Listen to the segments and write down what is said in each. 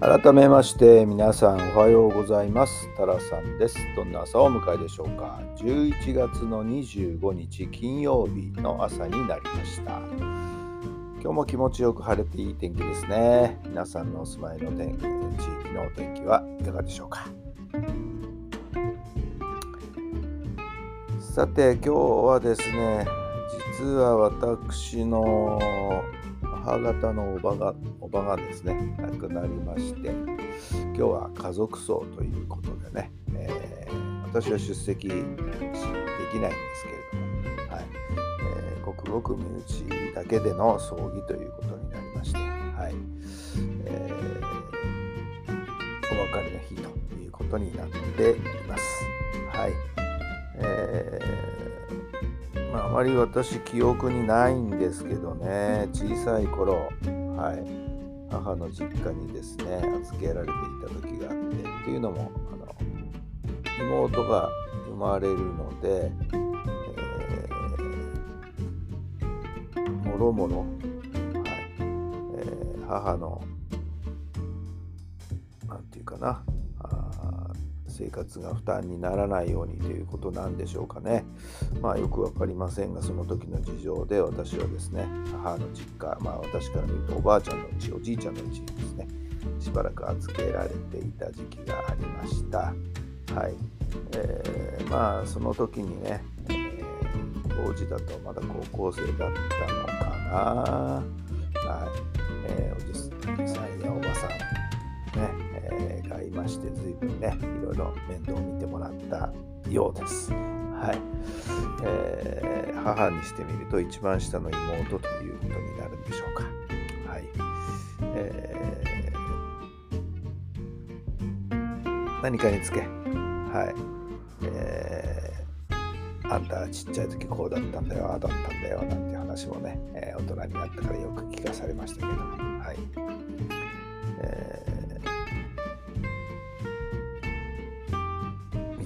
改めまして皆さんおはようございます。タラさんです。どんな朝をお迎えでしょうか。11月の25日金曜日の朝になりました。今日も気持ちよく晴れていい天気ですね。皆さんのお住まいの天地域のお天気はいかがでしょうか。さて今日はですね実は私の母方のおばがおばがですね亡くなりまして今日は家族葬ということでね、えー、私は出席できないんですけれども、はい。えー、ごくごく身内だけでの葬儀ということになりまして、はい。えー、お別れの日ということになっています。はい。えーまあ、あまり私記憶にないんですけどね。小さい頃、はい、母の実家にですね預けられていた時があってっていうのもあの妹が生まれるので、もろもろ、はい。え、母のなんていうかな。生活が負担にならないようにということなんでしょうかね。まあよく分かりませんがその時の事情で私はですね母の実家まあ私から見るとおばあちゃんの家おじいちゃんの家にですねしばらく預けられていた時期がありました。はい。えー、まあその時にね、えー、当時だとまだ高校生だったのかな。はい。えー、して、随分ね、いろいろ面倒を見てもらったようです。はい。えー、母にしてみると一番下の妹ということになるんでしょうか。はい。えー、何かにつけ、はい。えー、あんたちっちゃい時こうだったんだよ、ああだったんだよなんて話もね、えー、大人になったからよく聞かされましたけど、はい。えー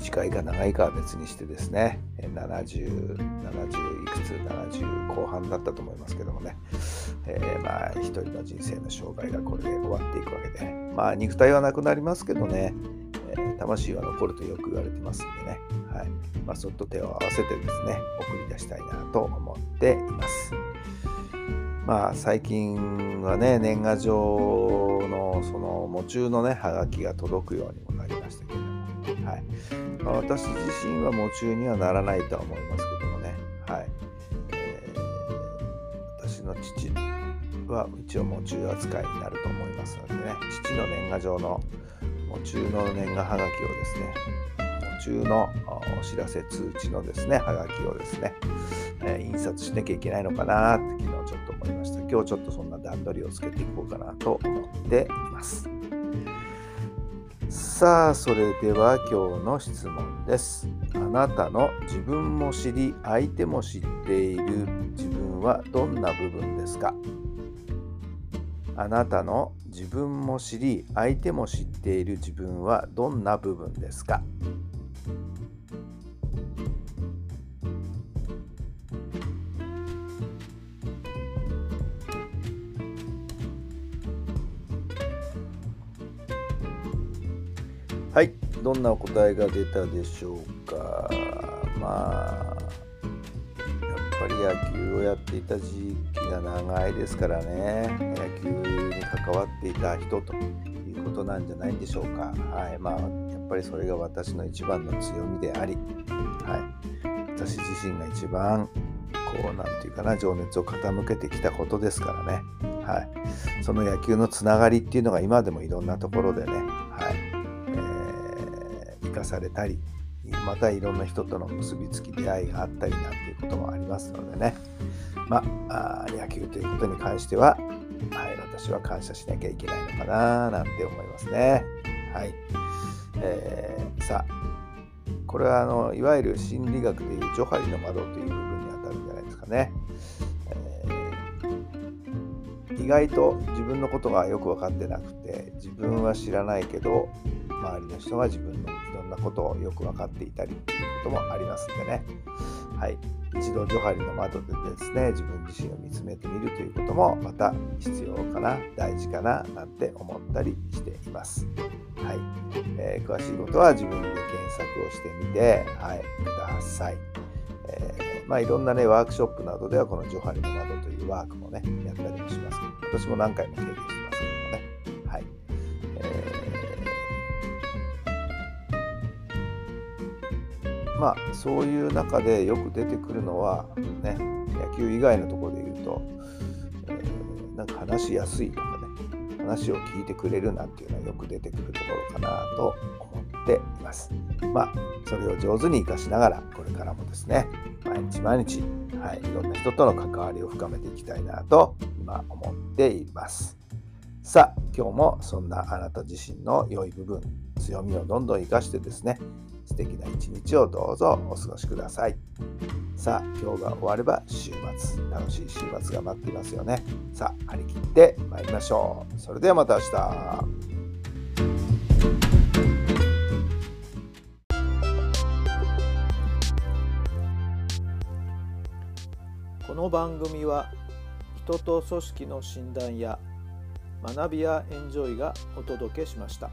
短いか長いかは別にしてですね、70、70いくつ、70後半だったと思いますけどもね、えー、まあ、一人の人生の生涯がこれで終わっていくわけで、まあ、肉体はなくなりますけどね、えー、魂は残るとよく言われてますんでね、はい。まあ、そっと手を合わせてですね、送り出したいなと思っています。まあ、最近はね、年賀状のその喪中のね、はがきが届くようにもなりましたけども、はい。まあ、私自身は喪中にはならないとは思いますけどもね、はい。えー、私の父は一応喪中扱いになると思いますのでね。父の年賀状の喪中の年賀はがきをですね喪中のお知らせ通知のですねはがきをですね、えー、印刷しなきゃいけないのかなって昨日ちょっと思いました。今日ちょっとそんな段取りをつけていこうかなと思っています。さあそれでは今日の質問です。あなたの自分も知り相手も知っている自分はどんな部分ですか？あなたの自分も知り相手も知っている自分はどんな部分ですか？はい。どんなお答えが出たでしょうか。まあやっぱり野球をやっていた時期が長いですからね。野球に関わっていた人ということなんじゃないんでしょうか。はい。まあやっぱりそれが私の一番の強みであり。はい。私自身が一番こう何て言うかな情熱を傾けてきたことですからね。はい、その野球のつながりっていうのが今でもいろんなところでね、はい、かされたりまたいろんな人との結びつき出会いがあったりなんていうこともありますのでねまあ野球ということに関しては、はい、私は感謝しなきゃいけないのかななんて思いますね。はい。えー、さあ、これはあのいわゆる心理学でいうジョハリの窓という部分にあたるんじゃないですかね。意外と自分のことがよく分かってなくて自分は知らないけど周りの人が自分のいろんなことをよく分かっていたりということもありますんでね。はい、一度ジョハリの窓でですね自分自身を見つめてみるということもまた必要かな大事かななんて思ったりしています。はいえー、詳しいことは自分で検索をしてみて、はい、ください。えー、まあ、いろんなねワークショップなどではこのジョハリの窓というワークもねやったりもしますけど私も何回も経験してまあそういう中でよく出てくるのはね野球以外のところで言うと、えー、なんか話しやすいとかね話を聞いてくれるなんていうのはよく出てくるところかなと思っています。まあ、それを上手に活かしながら、これからもですね、毎日毎日、はい、いろんな人との関わりを深めていきたいなと今思っています。さあ、今日もそんなあなた自身の良い部分、強みをどんどん活かしてですね、素敵な一日をどうぞお過ごしください。さあ、今日が終われば週末、楽しい週末が待っていますよね。さあ、張り切って参りましょう。それではまた明日。この番組は人と組織の診断や学びやエンジョイがお届けしました。